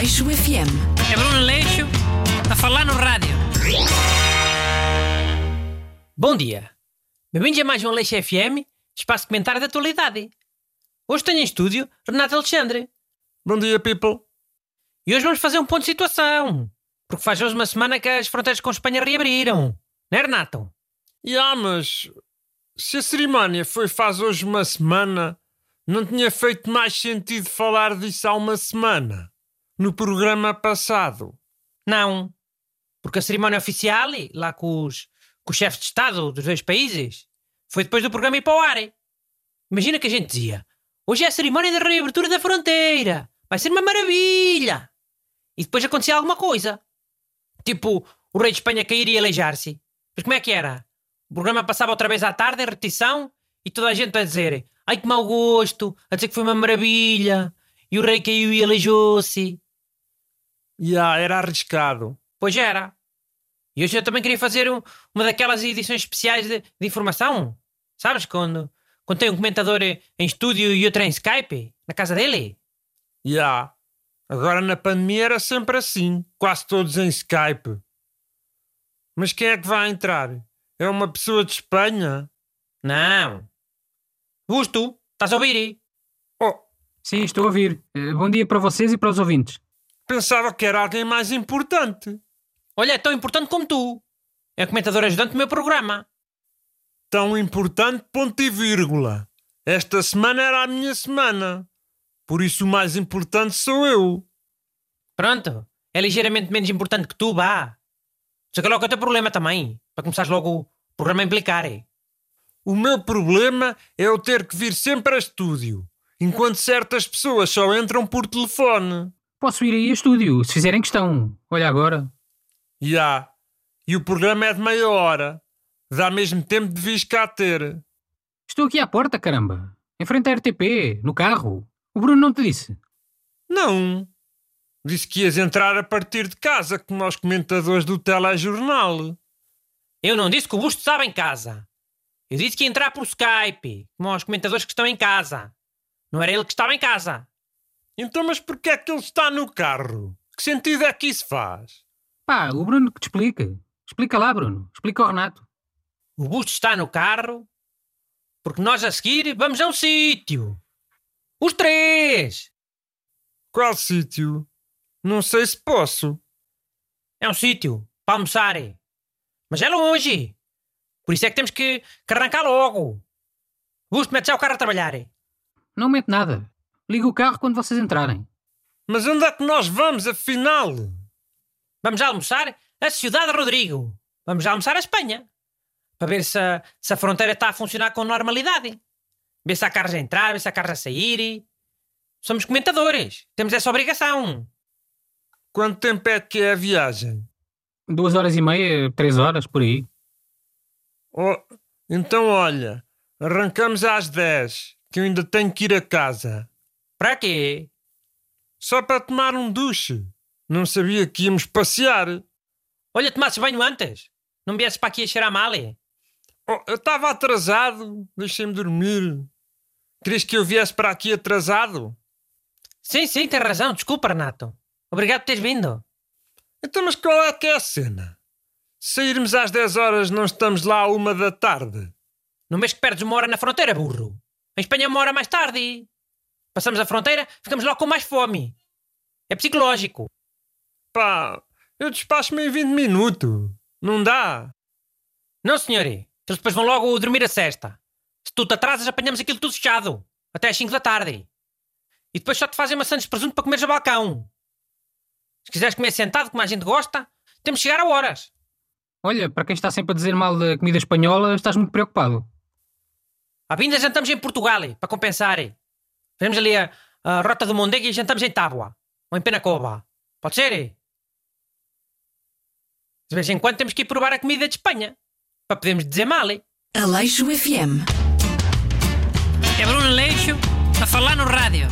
Aleixo FM. É Bruno Leixo a falar no rádio. Bom dia. Bem-vindos a mais um Leixo FM, espaço comentário da atualidade. Hoje tenho em estúdio Renato Alexandre. Bom dia, people. E hoje vamos fazer um ponto de situação. Porque faz hoje uma semana que as fronteiras com Espanha reabriram. Não é, Renato? E ah, mas se a cerimónia foi faz hoje uma semana, não tinha feito mais sentido falar disso há uma semana, no programa passado. Não. Porque a cerimónia oficial, lá com os, com os chefes de Estado dos dois países, foi depois do programa ir para o ar. Imagina que a gente dizia: hoje é a cerimónia da reabertura da fronteira, vai ser uma maravilha. E depois acontecia alguma coisa. Tipo, o rei de Espanha cair e aleijar-se. Mas como é que era? O programa passava outra vez à tarde, em repetição, e toda a gente a dizer: Ai que mau gosto, a dizer que foi uma maravilha, e o rei caiu e aleijou-se. E ah, era arriscado. Pois era. E hoje eu também queria fazer um- uma daquelas edições especiais de, de informação. Sabes? Quando, quando tem um comentador em estúdio e outro em Skype, na casa dele. E ah, agora na pandemia era sempre assim, quase todos em Skype. Mas quem é que vai entrar? É uma pessoa de Espanha? Não. Gusto, estás a ouvir? Oh, Sim, estou a ouvir. Eh, Bom dia para vocês e para os ouvintes. Pensava que era alguém mais importante. Olha, é tão importante como tu. É comentador ajudante do meu programa. Tão importante, ponto e vírgula. Esta semana era a minha semana. Por isso o mais importante sou eu. Pronto. É ligeiramente menos importante que tu, vá. Só que logo é o teu problema também. Para começares logo o programa a implicar. é. O meu problema é eu ter que vir sempre a estúdio, enquanto certas pessoas só entram por telefone. Posso ir aí a estúdio, se fizerem questão. Olha agora. E há. E o programa é de meia hora. Dá mesmo tempo de vis cá ter. Estou aqui à porta, caramba. Em frente à RTP, no carro. O Bruno não te disse. Não. Disse que ias entrar a partir de casa, como aos comentadores do telejornal. Eu não disse que o Busto estava em casa. Eu disse que ia entrar por Skype, como aos comentadores que estão em casa. Não era ele que estava em casa. Então, mas porquê é que ele está no carro? Que sentido é que isso faz? Pá, o Bruno que te explica. Explica lá, Bruno. Explica ao Renato. O Busto está no carro porque nós a seguir vamos a um sítio. Os três! Qual sítio? Não sei se posso. É um sítio para almoçar. Mas é longe. Por isso é que temos que, que arrancar logo. Busto, mete já o carro a trabalhar. Não mete nada. Liga o carro quando vocês entrarem. Mas onde é que nós vamos, afinal? Vamos almoçar a Cidade Rodrigo. Vamos almoçar a Espanha. Para ver se a, se a fronteira está a funcionar com normalidade. Ver se há carros a entrar, ver se há carros a sair. Somos comentadores. Temos essa obrigação. Quanto tempo é que é a viagem? Duas horas e meia, três horas, por aí. Oh, então olha, arrancamos às 10, que eu ainda tenho que ir a casa. Para quê? Só para tomar um duche. Não sabia que íamos passear. Olha, tomasses banho antes. Não viesses para aqui a cheirar mal. é? Oh, eu estava atrasado, deixei-me dormir. Querias que eu viesse para aqui atrasado? Sim, sim, tens razão. Desculpa, Renato. Obrigado por teres vindo. Então, mas qual é que é a cena? Se sairmos às 10 horas, não estamos lá à uma da tarde. No mês que perdes uma hora na fronteira, burro. Em Espanha uma hora mais tarde. Passamos a fronteira, ficamos logo com mais fome. É psicológico. Pá, eu despacho-me em 20 minutos. Não dá. Não, senhor. Eles depois vão logo dormir a cesta. Se tu te atrasas, apanhamos aquilo tudo fechado. Até às 5 da tarde. E depois só te fazem maçãs de presunto para comeres a balcão. Se quiseres comer sentado, como a gente gosta, temos que chegar a horas. Olha, para quem está sempre a dizer mal da comida espanhola, estás muito preocupado. À vinda jantamos em Portugal, para compensar. Fazemos ali a, a rota do Mondego e jantamos em Tábua. Ou em Penacova. Pode ser? De vez em quando temos que ir provar a comida de Espanha. Para podermos dizer mal. Aleixo FM. É Bruno Leixo a falar no rádio.